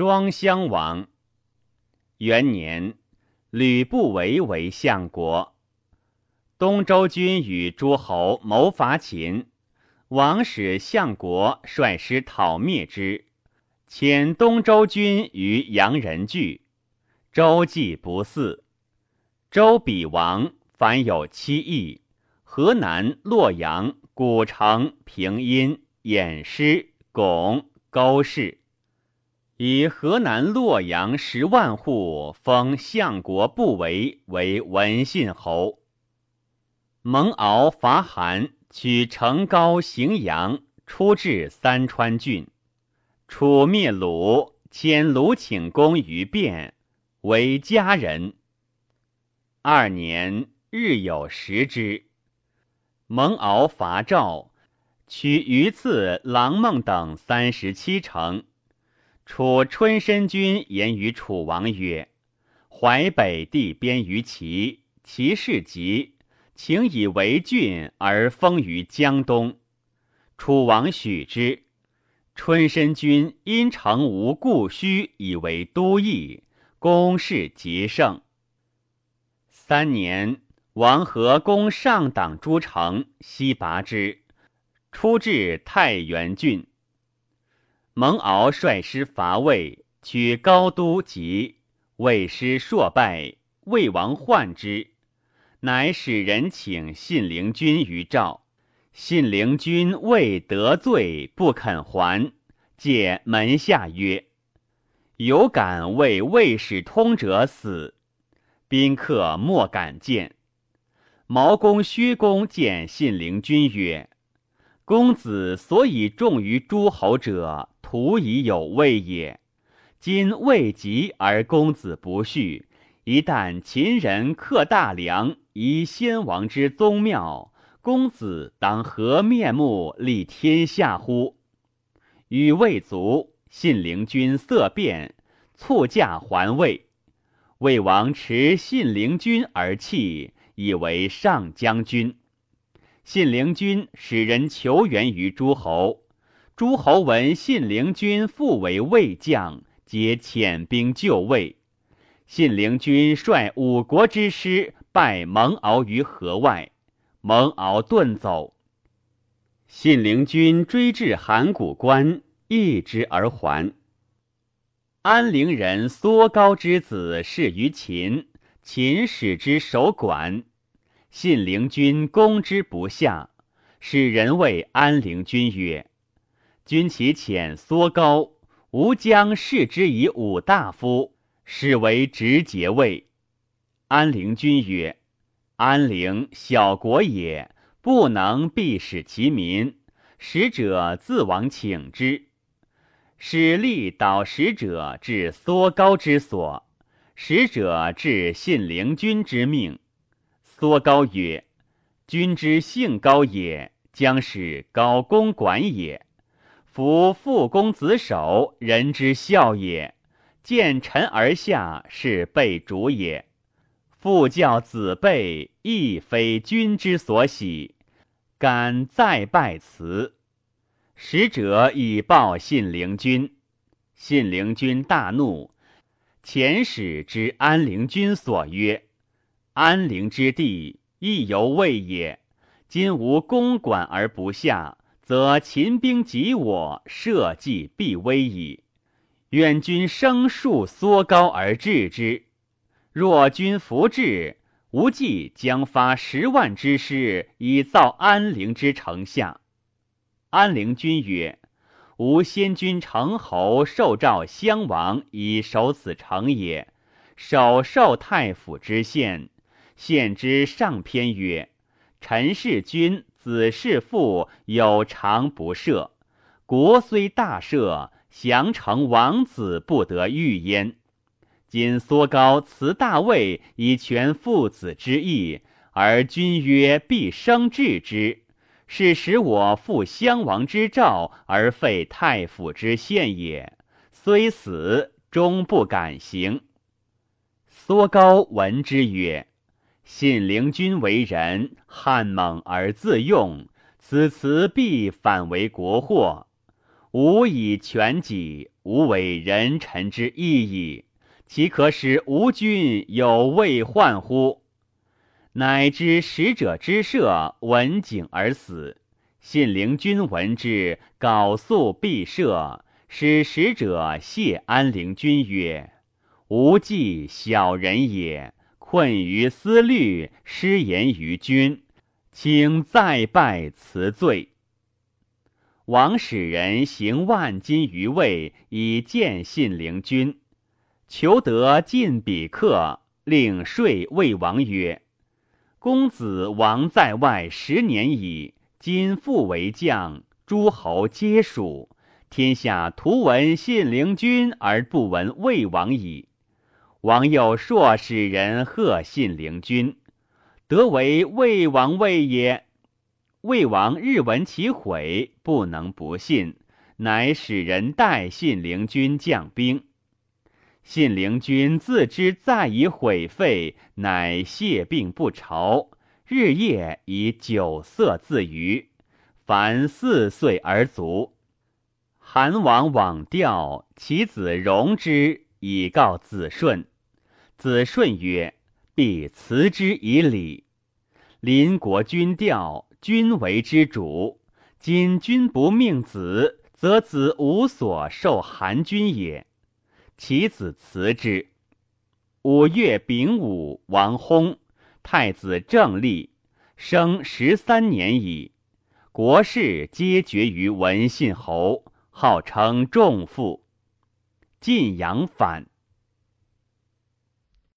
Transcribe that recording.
庄襄王。元年，吕不韦为相国。东周军与诸侯谋伐秦，王使相国率师讨灭之，遣东周军于阳人聚。周既不嗣。周比王凡有七邑：河南、洛阳、古城、平阴、偃师、巩、沟氏。以河南、洛阳十万户封相国不韦为文信侯。蒙敖伐韩，取成皋、荥阳，出至三川郡。楚灭鲁，迁鲁顷公于汴。为家人。二年，日有食之。蒙敖伐赵，取榆次、郎孟等三十七城。楚春申君言于楚王曰：“淮北地边于齐，齐士急，请以为郡而封于江东。”楚王许之。春申君因城无故虚，以为都邑。公事极盛。三年，王和攻上党诸城，西拔之，出至太原郡。蒙敖率师伐魏，取高都及魏师硕败，魏王患之，乃使人请信陵君于赵。信陵君未得罪，不肯还，借门下曰。有敢为魏使通者死，宾客莫敢见。毛公、薛公见信陵君曰：“公子所以重于诸侯者，徒以有位也。今未及而公子不恤，一旦秦人克大梁，以先王之宗庙，公子当何面目立天下乎？”语未卒。信陵君色变，促驾还魏。魏王持信陵君而弃，以为上将军。信陵君使人求援于诸侯，诸侯闻信陵君复为魏将，皆遣兵就魏。信陵君率五国之师败蒙敖于河外，蒙敖遁走。信陵君追至函谷关。易之而还。安陵人缩高之子事于秦，秦使之守管。信陵君攻之不下，使人谓安陵君曰：“君其遣缩高，吾将视之以五大夫，使为直节位。”安陵君曰：“安陵小国也，不能必使其民，使者自往请之。”使吏导使者至缩高之所，使者至信陵君之命。缩高曰：“君之性高也，将使高公管也。夫父公子守，人之孝也。见臣而下，是备主也。父教子备，亦非君之所喜。敢再拜辞。”使者以报信陵君，信陵君大怒，遣使之安陵君所曰：“安陵之地，亦犹未也。今无公管而不下，则秦兵及我，社稷必危矣。愿君生数缩高而治之。若君弗治，吾计将发十万之师，以造安陵之城下。”安陵君曰：“吾先君成侯受诏襄王以守此城也，守受太府之县。县之上篇曰：‘臣是君，子是父，有常不赦。国虽大赦，降成王子不得御焉。今缩高辞大位以全父子之义，而君曰必生治之。’”是使我负襄王之诏而废太傅之献也，虽死终不敢行。缩高闻之曰：“信陵君为人悍猛而自用，此辞必反为国祸。吾以权己，无为人臣之义矣。岂可使吴君有未患乎？乃知使者之射，闻景而死。信陵君闻之，缟素必射，使使者谢安陵君曰：“吾计小人也，困于思虑，失言于君，请再拜辞罪。”王使人行万金于魏，以见信陵君。求得进比客，令说魏王曰：“公子王在外十年矣，今复为将，诸侯皆属，天下图闻信陵君而不闻魏王矣。王又硕使人贺信陵君，得为魏王位也。魏王日闻其悔，不能不信，乃使人代信陵君将兵。”信陵君自知再以毁废，乃谢病不朝，日夜以酒色自娱，凡四岁而卒。韩王往吊，其子荣之，以告子顺。子顺曰：“必辞之以礼。邻国君调，君为之主。今君不命子，则子无所受韩君也。”其子辞之。五月丙午，王薨。太子正立，生十三年矣。国事皆决于文信侯，号称仲父。晋阳反。